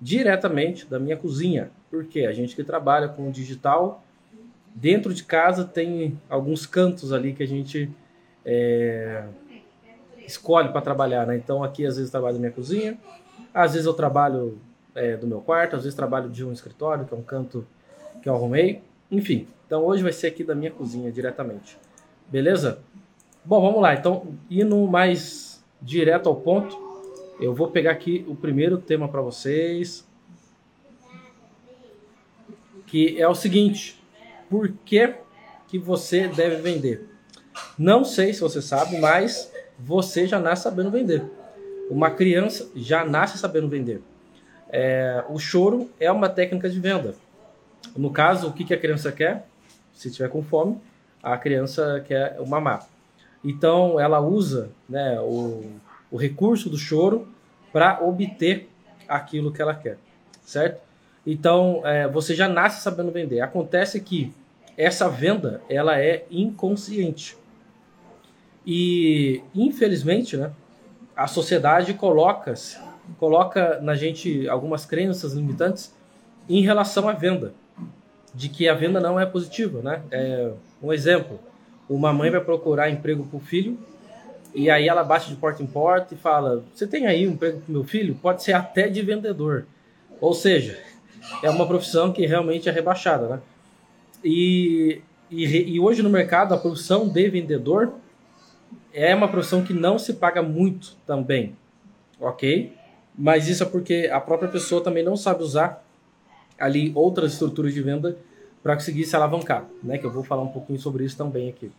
diretamente da minha cozinha. Porque a gente que trabalha com digital, dentro de casa tem alguns cantos ali que a gente é, escolhe para trabalhar, né? Então aqui às vezes trabalho na minha cozinha, às vezes eu trabalho é, do meu quarto, às vezes trabalho de um escritório, que é um canto que eu arrumei. Enfim, então hoje vai ser aqui da minha cozinha diretamente. Beleza? Bom, vamos lá. Então, indo mais direto ao ponto, eu vou pegar aqui o primeiro tema para vocês, que é o seguinte: por que, que você deve vender? Não sei se você sabe, mas você já nasce sabendo vender. Uma criança já nasce sabendo vender. É, o choro é uma técnica de venda. No caso, o que, que a criança quer? Se tiver com fome, a criança quer o mamar. Então, ela usa né, o, o recurso do choro para obter aquilo que ela quer, certo? Então, é, você já nasce sabendo vender. Acontece que essa venda ela é inconsciente. E, infelizmente, né, a sociedade coloca, coloca na gente algumas crenças limitantes em relação à venda. De que a venda não é positiva. Né? É, um exemplo, uma mãe vai procurar emprego para o filho e aí ela bate de porta em porta e fala: Você tem aí um emprego para meu filho? Pode ser até de vendedor. Ou seja, é uma profissão que realmente é rebaixada. Né? E, e, e hoje no mercado, a profissão de vendedor é uma profissão que não se paga muito também, ok? Mas isso é porque a própria pessoa também não sabe usar ali outras estruturas de venda para conseguir se alavancar, né? Que eu vou falar um pouquinho sobre isso também aqui.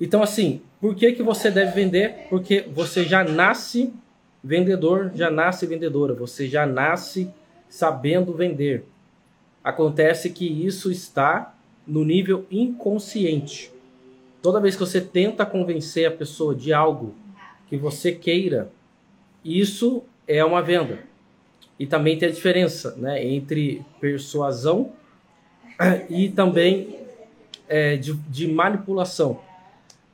Então, assim, por que, que você deve vender? Porque você já nasce vendedor, já nasce vendedora, você já nasce sabendo vender. Acontece que isso está no nível inconsciente. Toda vez que você tenta convencer a pessoa de algo que você queira, isso é uma venda. E também tem a diferença né, entre persuasão e também é, de, de, manipulação.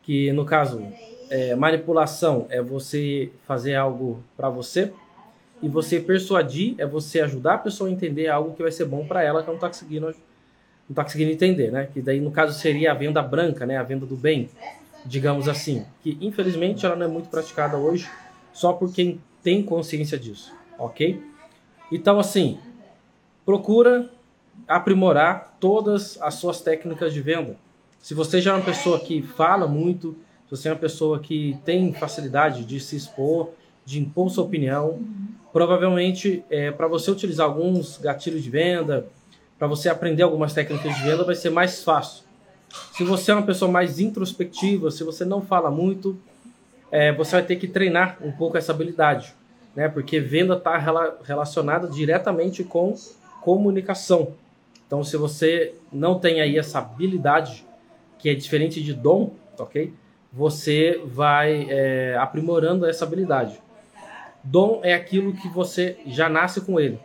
Que no caso, é, manipulação é você fazer algo para você e você persuadir é você ajudar a pessoa a entender algo que vai ser bom para ela que não está conseguindo não está conseguindo entender, né? Que daí no caso seria a venda branca, né? A venda do bem, digamos assim, que infelizmente ela não é muito praticada hoje, só por quem tem consciência disso, ok? Então assim, procura aprimorar todas as suas técnicas de venda. Se você já é uma pessoa que fala muito, se você é uma pessoa que tem facilidade de se expor, de impor sua opinião, provavelmente é, para você utilizar alguns gatilhos de venda, para você aprender algumas técnicas de venda vai ser mais fácil. Se você é uma pessoa mais introspectiva, se você não fala muito, é, você vai ter que treinar um pouco essa habilidade, né? Porque venda está rela relacionada diretamente com comunicação. Então, se você não tem aí essa habilidade, que é diferente de dom, ok? Você vai é, aprimorando essa habilidade. Dom é aquilo que você já nasce com ele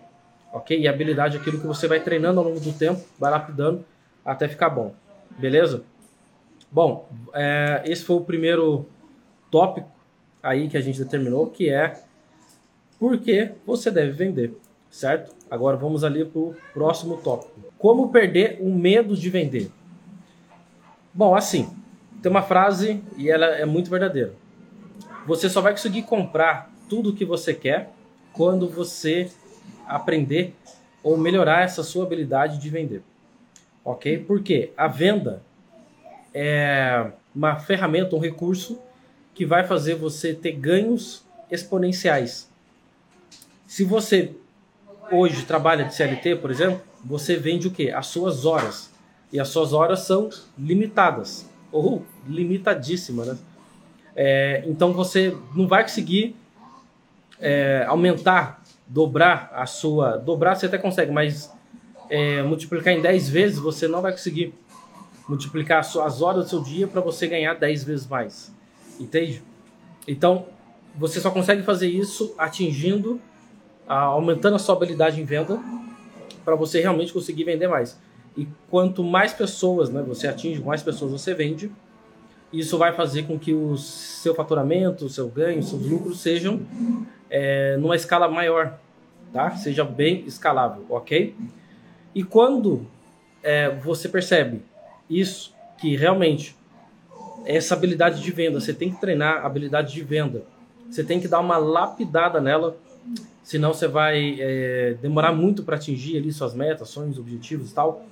ok? E habilidade é aquilo que você vai treinando ao longo do tempo, vai lapidando até ficar bom, beleza? Bom, é, esse foi o primeiro tópico aí que a gente determinou, que é por que você deve vender, certo? Agora vamos ali para o próximo tópico. Como perder o medo de vender? Bom, assim, tem uma frase e ela é muito verdadeira. Você só vai conseguir comprar tudo o que você quer quando você aprender ou melhorar essa sua habilidade de vender. Ok? Porque a venda é uma ferramenta, um recurso que vai fazer você ter ganhos exponenciais. Se você hoje trabalha de CLT, por exemplo, você vende o quê? As suas horas. E as suas horas são limitadas, ou limitadíssimas, né? É, então você não vai conseguir é, aumentar dobrar a sua. Dobrar você até consegue, mas é, multiplicar em 10 vezes você não vai conseguir multiplicar as suas horas do seu dia para você ganhar 10 vezes mais. Entende? Então, você só consegue fazer isso atingindo, aumentando a sua habilidade em venda para você realmente conseguir vender mais. E quanto mais pessoas né, você atinge, mais pessoas você vende, isso vai fazer com que o seu faturamento, o seu ganho, seus lucros sejam é, numa escala maior. tá? Seja bem escalável, ok? E quando é, você percebe isso, que realmente essa habilidade de venda, você tem que treinar a habilidade de venda, você tem que dar uma lapidada nela, senão você vai é, demorar muito para atingir ali suas metas, sonhos, objetivos e tal.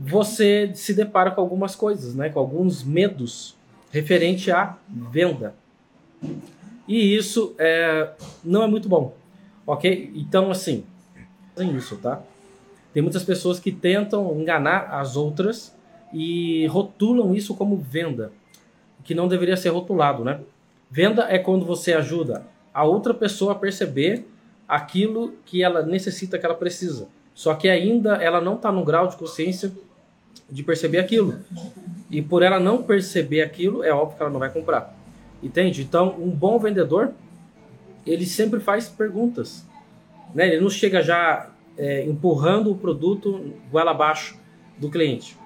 Você se depara com algumas coisas, né? Com alguns medos referente à venda. E isso é, não é muito bom, ok? Então, assim, tem isso, tá? Tem muitas pessoas que tentam enganar as outras e rotulam isso como venda, que não deveria ser rotulado, né? Venda é quando você ajuda a outra pessoa a perceber aquilo que ela necessita, que ela precisa. Só que ainda ela não está no grau de consciência de perceber aquilo. E por ela não perceber aquilo, é óbvio que ela não vai comprar. Entende? Então, um bom vendedor, ele sempre faz perguntas. Né? Ele não chega já é, empurrando o produto goela abaixo do cliente.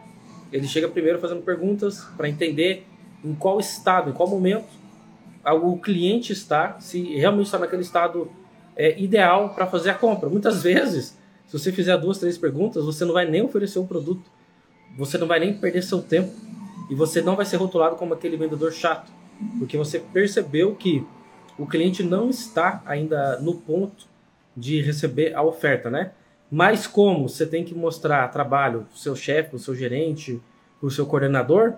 Ele chega primeiro fazendo perguntas para entender em qual estado, em qual momento o cliente está, se realmente está naquele estado é, ideal para fazer a compra. Muitas vezes, se você fizer duas, três perguntas, você não vai nem oferecer o produto, você não vai nem perder seu tempo e você não vai ser rotulado como aquele vendedor chato, porque você percebeu que o cliente não está ainda no ponto de receber a oferta, né? Mas como você tem que mostrar trabalho para o seu chefe, para o seu gerente, para o seu coordenador,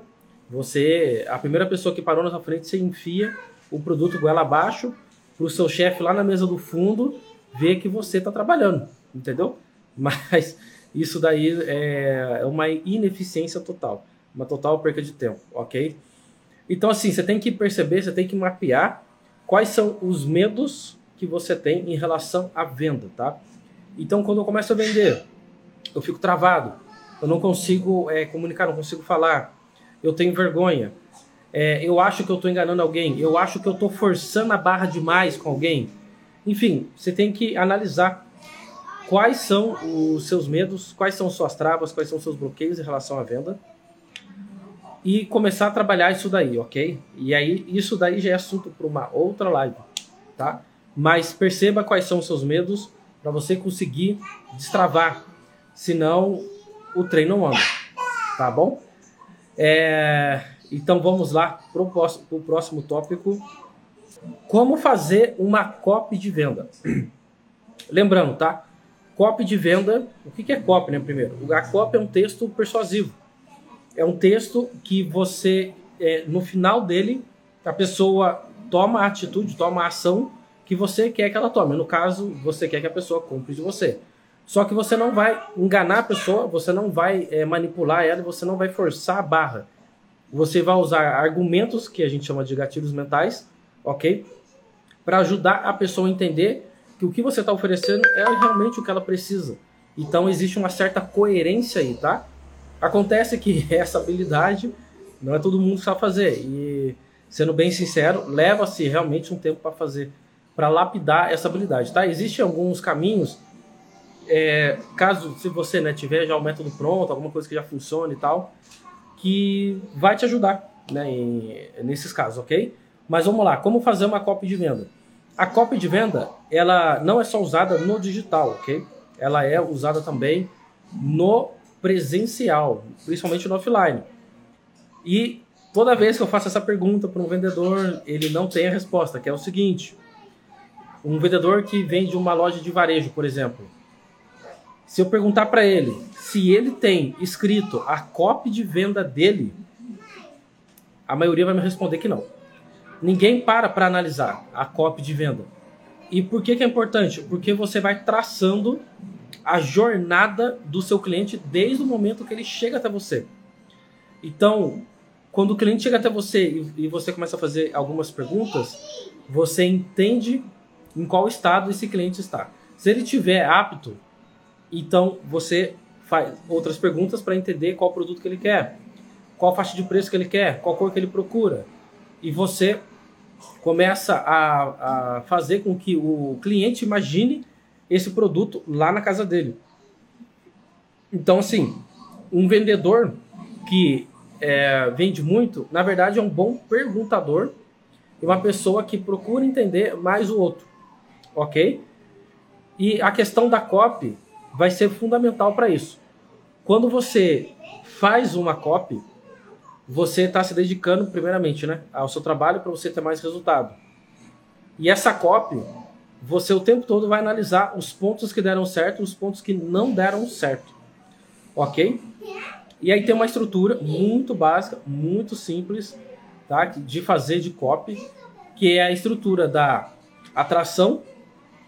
você, a primeira pessoa que parou na sua frente, você enfia o produto goela abaixo para o seu chefe lá na mesa do fundo ver que você está trabalhando, entendeu? Mas isso daí é, é uma ineficiência total, uma total perca de tempo, ok? Então assim, você tem que perceber, você tem que mapear quais são os medos que você tem em relação à venda, tá? Então, quando eu começo a vender, eu fico travado, eu não consigo é, comunicar, não consigo falar, eu tenho vergonha, é, eu acho que eu estou enganando alguém, eu acho que eu estou forçando a barra demais com alguém. Enfim, você tem que analisar quais são os seus medos, quais são suas travas, quais são seus bloqueios em relação à venda e começar a trabalhar isso daí, ok? E aí, isso daí já é assunto para uma outra live, tá? Mas perceba quais são os seus medos, para você conseguir destravar. Senão o trem não anda. Tá bom? É, então vamos lá para o próximo tópico. Como fazer uma copy de venda? Lembrando, tá? Copy de venda, o que é copy, né? Primeiro, a copy é um texto persuasivo. É um texto que você, é, no final dele, a pessoa toma a atitude, toma a ação que você quer que ela tome. No caso, você quer que a pessoa compre de você. Só que você não vai enganar a pessoa, você não vai é, manipular ela, você não vai forçar a barra. Você vai usar argumentos que a gente chama de gatilhos mentais, ok? Para ajudar a pessoa a entender que o que você está oferecendo é realmente o que ela precisa. Então existe uma certa coerência aí, tá? Acontece que essa habilidade não é todo mundo que sabe fazer. E, sendo bem sincero, leva-se realmente um tempo para fazer para lapidar essa habilidade, tá? Existem alguns caminhos, é, caso se você né, tiver já o método pronto, alguma coisa que já funcione e tal, que vai te ajudar, né, em, nesses casos, ok? Mas vamos lá, como fazer uma copy de venda? A copy de venda, ela não é só usada no digital, ok? Ela é usada também no presencial, principalmente no offline. E toda vez que eu faço essa pergunta para um vendedor, ele não tem a resposta, que é o seguinte: um vendedor que vende uma loja de varejo, por exemplo. Se eu perguntar para ele se ele tem escrito a copy de venda dele, a maioria vai me responder que não. Ninguém para para analisar a copy de venda. E por que, que é importante? Porque você vai traçando a jornada do seu cliente desde o momento que ele chega até você. Então, quando o cliente chega até você e você começa a fazer algumas perguntas, você entende em qual estado esse cliente está. Se ele tiver apto, então você faz outras perguntas para entender qual produto que ele quer, qual faixa de preço que ele quer, qual cor que ele procura. E você começa a, a fazer com que o cliente imagine esse produto lá na casa dele. Então, assim, um vendedor que é, vende muito, na verdade, é um bom perguntador e uma pessoa que procura entender mais o outro ok? E a questão da copy vai ser fundamental para isso. Quando você faz uma copy, você está se dedicando primeiramente né, ao seu trabalho para você ter mais resultado. E essa copy, você o tempo todo vai analisar os pontos que deram certo os pontos que não deram certo. Ok? E aí tem uma estrutura muito básica, muito simples, tá? de fazer de copy, que é a estrutura da atração,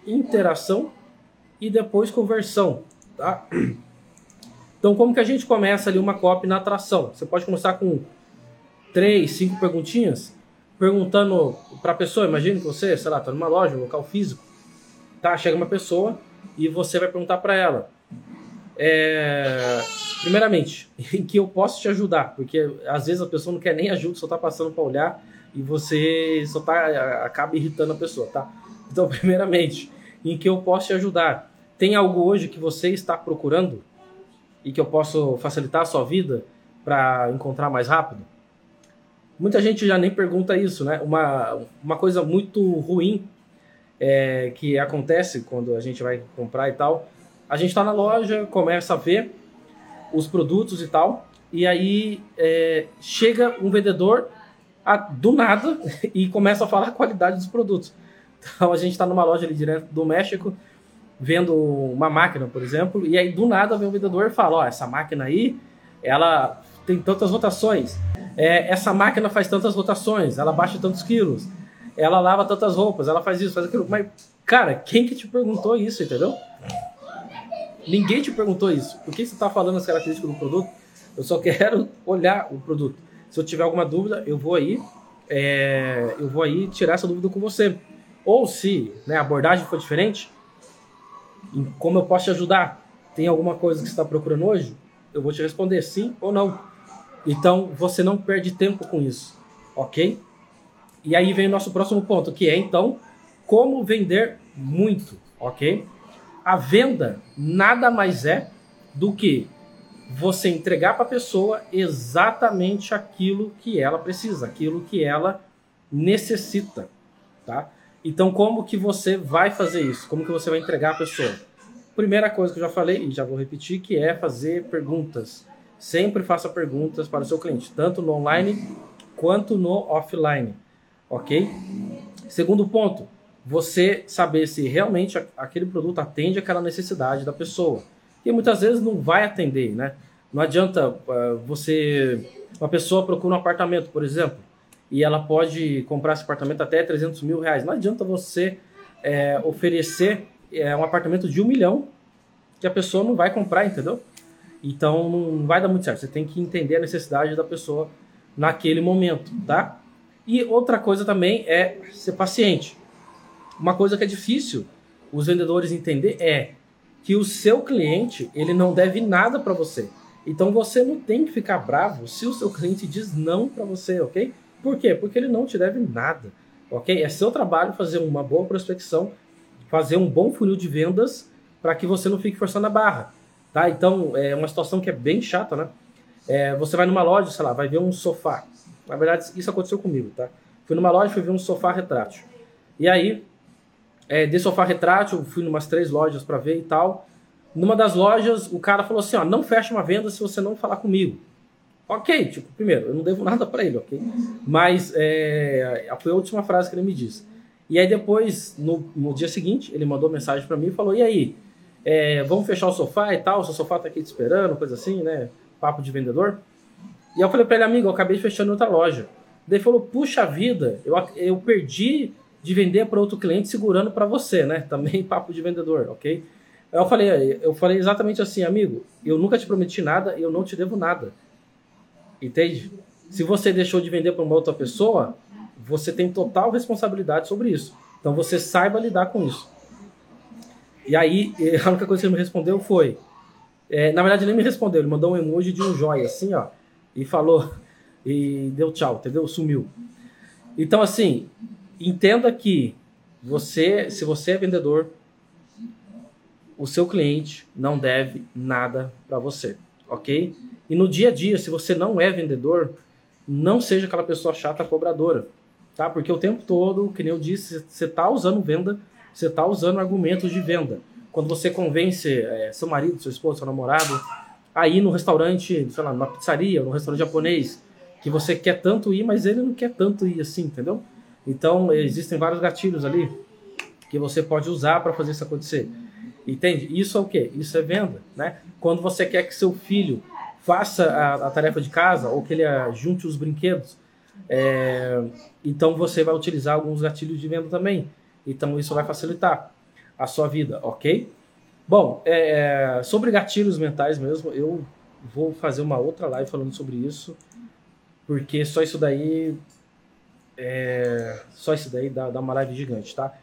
interação e depois conversão. Tá? Então, como que a gente começa ali uma copy na atração? Você pode começar com três, cinco perguntinhas, perguntando para a pessoa. Imagine que você, sei lá, está numa loja, um local físico, tá? Chega uma pessoa e você vai perguntar para ela. É, primeiramente, em que eu posso te ajudar? Porque às vezes a pessoa não quer nem ajuda, só está passando para olhar e você só tá acaba irritando a pessoa, tá? Então, primeiramente, em que eu posso te ajudar? Tem algo hoje que você está procurando e que eu posso facilitar a sua vida para encontrar mais rápido? Muita gente já nem pergunta isso, né? Uma, uma coisa muito ruim é, que acontece quando a gente vai comprar e tal. A gente está na loja, começa a ver os produtos e tal, e aí é, chega um vendedor a, do nada e começa a falar a qualidade dos produtos. Então a gente está numa loja ali direto do México, vendo uma máquina, por exemplo, e aí do nada vem o vendedor e fala: Ó, essa máquina aí, ela tem tantas rotações, é, essa máquina faz tantas rotações, ela baixa tantos quilos, ela lava tantas roupas, ela faz isso, faz aquilo. Mas, cara, quem que te perguntou isso, entendeu? Ninguém te perguntou isso. Por que você está falando as características do produto? Eu só quero olhar o produto. Se eu tiver alguma dúvida, eu vou aí, é, eu vou aí tirar essa dúvida com você. Ou se né, a abordagem for diferente, como eu posso te ajudar? Tem alguma coisa que você está procurando hoje? Eu vou te responder sim ou não. Então você não perde tempo com isso, ok? E aí vem o nosso próximo ponto, que é então como vender muito, ok? A venda nada mais é do que você entregar para a pessoa exatamente aquilo que ela precisa, aquilo que ela necessita, tá? Então, como que você vai fazer isso? Como que você vai entregar a pessoa? Primeira coisa que eu já falei e já vou repetir, que é fazer perguntas. Sempre faça perguntas para o seu cliente, tanto no online quanto no offline, ok? Segundo ponto, você saber se realmente aquele produto atende aquela necessidade da pessoa. E muitas vezes não vai atender, né? Não adianta uh, você... Uma pessoa procura um apartamento, por exemplo, e ela pode comprar esse apartamento até 300 mil reais. Não adianta você é, oferecer é, um apartamento de um milhão que a pessoa não vai comprar, entendeu? Então não vai dar muito certo. Você tem que entender a necessidade da pessoa naquele momento, tá? E outra coisa também é ser paciente. Uma coisa que é difícil os vendedores entender é que o seu cliente ele não deve nada para você. Então você não tem que ficar bravo se o seu cliente diz não para você, ok? Por quê? Porque ele não te deve nada, ok? É seu trabalho fazer uma boa prospecção, fazer um bom funil de vendas para que você não fique forçando a barra, tá? Então, é uma situação que é bem chata, né? É, você vai numa loja, sei lá, vai ver um sofá. Na verdade, isso aconteceu comigo, tá? Fui numa loja e fui ver um sofá retrátil. E aí, é, de sofá retrátil, fui numas três lojas para ver e tal. Numa das lojas, o cara falou assim, ó, não fecha uma venda se você não falar comigo. Ok, tipo, primeiro, eu não devo nada para ele, ok? Mas é, foi a última frase que ele me disse. E aí depois, no, no dia seguinte, ele mandou mensagem para mim e falou, e aí, é, vamos fechar o sofá e tal, seu sofá tá aqui te esperando, coisa assim, né? Papo de vendedor. E eu falei para ele, amigo, eu acabei fechando outra loja. Daí ele falou, puxa vida, eu, eu perdi de vender para outro cliente segurando para você, né? Também papo de vendedor, ok? Eu falei, eu falei exatamente assim, amigo, eu nunca te prometi nada e eu não te devo nada. Entende? Se você deixou de vender para uma outra pessoa, você tem total responsabilidade sobre isso. Então você saiba lidar com isso. E aí, a única coisa que ele me respondeu foi. É, na verdade, ele nem me respondeu, ele mandou um emoji de um joia, assim, ó, e falou, e deu tchau, entendeu? Sumiu. Então, assim, entenda que você, se você é vendedor, o seu cliente não deve nada para você, ok? E no dia a dia, se você não é vendedor, não seja aquela pessoa chata cobradora, tá? Porque o tempo todo, que nem eu disse, você está usando venda, você está usando argumentos de venda. quando você convence é, seu marido, seu esposo, seu namorado a ir no restaurante, sei lá, numa pizzaria, num restaurante japonês, que você quer tanto ir, mas ele não quer tanto ir assim, entendeu? Então, existem vários gatilhos ali que você pode usar para fazer isso acontecer. Entende? Isso é o quê? Isso é venda, né? Quando você quer que seu filho faça a, a tarefa de casa ou que ele junte os brinquedos, é, então você vai utilizar alguns gatilhos de venda também. Então isso vai facilitar a sua vida, ok? Bom, é, sobre gatilhos mentais mesmo, eu vou fazer uma outra live falando sobre isso, porque só isso daí é, só isso daí dá, dá uma live gigante, tá?